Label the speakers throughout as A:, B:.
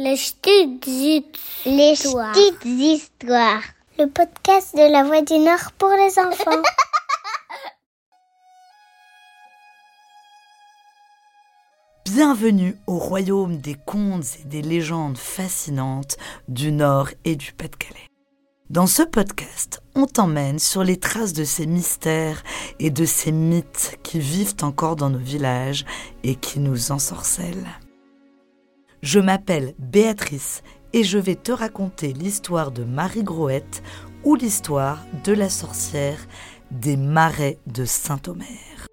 A: Les petites histoires.
B: Les petites histoires.
A: Le podcast de la Voix du Nord pour les enfants.
C: Bienvenue au royaume des contes et des légendes fascinantes du Nord et du Pas-de-Calais. Dans ce podcast, on t'emmène sur les traces de ces mystères et de ces mythes qui vivent encore dans nos villages et qui nous ensorcellent. Je m'appelle Béatrice et je vais te raconter l'histoire de Marie Groette ou l'histoire de la sorcière des marais de Saint-Omer.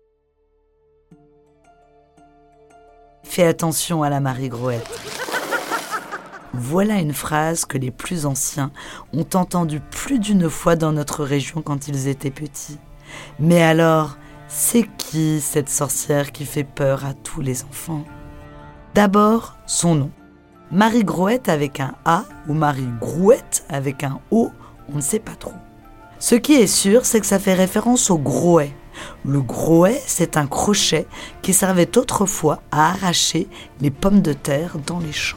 C: Fais attention à la Marie Groette. Voilà une phrase que les plus anciens ont entendue plus d'une fois dans notre région quand ils étaient petits. Mais alors, c'est qui cette sorcière qui fait peur à tous les enfants? D'abord, son nom. Marie Groette avec un A ou Marie Grouette avec un O, on ne sait pas trop. Ce qui est sûr, c'est que ça fait référence au groet. Le groet, c'est un crochet qui servait autrefois à arracher les pommes de terre dans les champs.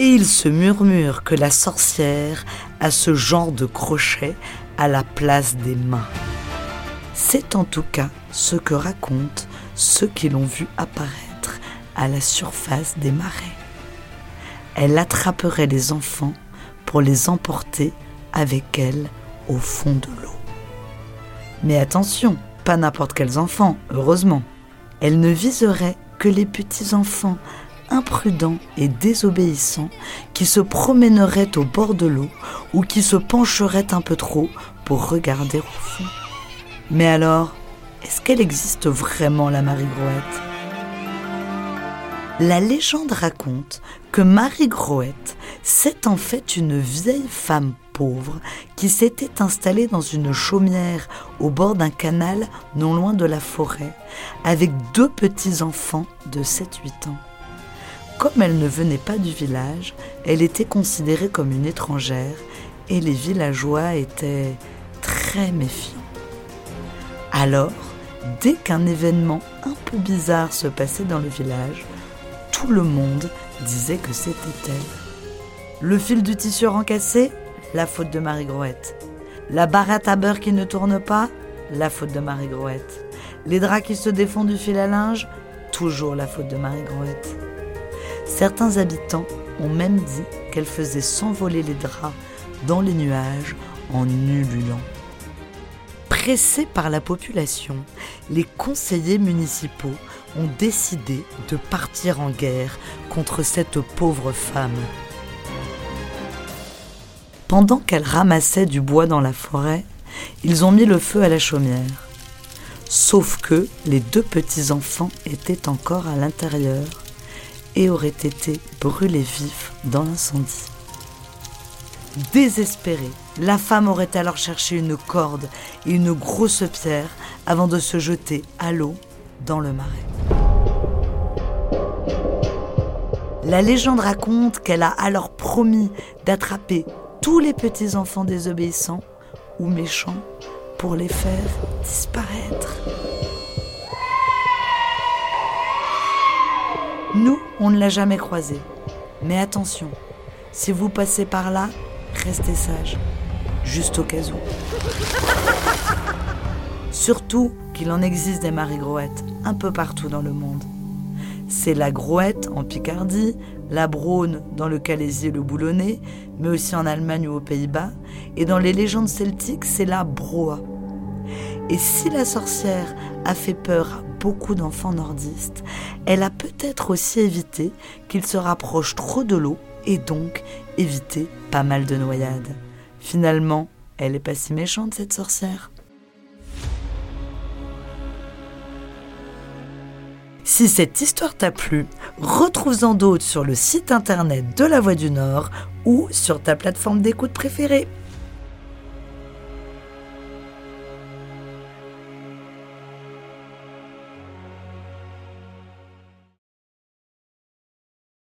C: Et il se murmure que la sorcière a ce genre de crochet à la place des mains. C'est en tout cas ce que racontent ceux qui l'ont vu apparaître la surface des marais. Elle attraperait les enfants pour les emporter avec elle au fond de l'eau. Mais attention, pas n'importe quels enfants, heureusement. Elle ne viserait que les petits enfants imprudents et désobéissants qui se promèneraient au bord de l'eau ou qui se pencheraient un peu trop pour regarder au fond. Mais alors, est-ce qu'elle existe vraiment la Marie Groette La légende raconte que Marie Groette, c'est en fait une vieille femme pauvre qui s'était installée dans une chaumière au bord d'un canal non loin de la forêt avec deux petits-enfants de 7-8 ans. Comme elle ne venait pas du village, elle était considérée comme une étrangère et les villageois étaient très méfiants. Alors, dès qu'un événement un peu bizarre se passait dans le village, tout le monde disait que c'était elle. Le fil du tissu rencassé, la faute de Marie Groette. La barrette à beurre qui ne tourne pas, la faute de Marie Groette. Les draps qui se défont du fil à linge, toujours la faute de Marie Groette. Certains habitants ont même dit qu'elle faisait s'envoler les draps dans les nuages en ululant. Pressés par la population, les conseillers municipaux ont décidé de partir en guerre contre cette pauvre femme. Pendant qu'elle ramassait du bois dans la forêt, ils ont mis le feu à la chaumière. Sauf que les deux petits-enfants étaient encore à l'intérieur et auraient été brûlés vifs dans l'incendie. Désespérée, la femme aurait alors cherché une corde et une grosse pierre avant de se jeter à l'eau dans le marais. La légende raconte qu'elle a alors promis d'attraper tous les petits-enfants désobéissants ou méchants pour les faire disparaître. Nous, on ne l'a jamais croisée. Mais attention, si vous passez par là, restez sage, juste au cas où. Surtout qu'il en existe des marie groettes un peu partout dans le monde. C'est la Groette en Picardie, la Braune dans le Calaisie et le Boulonnais, mais aussi en Allemagne ou aux Pays-Bas. Et dans les légendes celtiques, c'est la Broa. Et si la sorcière a fait peur à beaucoup d'enfants nordistes, elle a peut-être aussi évité qu'ils se rapprochent trop de l'eau et donc évité pas mal de noyades. Finalement, elle est pas si méchante cette sorcière. Si cette histoire t'a plu, retrouve-en d'autres sur le site internet de La Voix du Nord ou sur ta plateforme d'écoute préférée.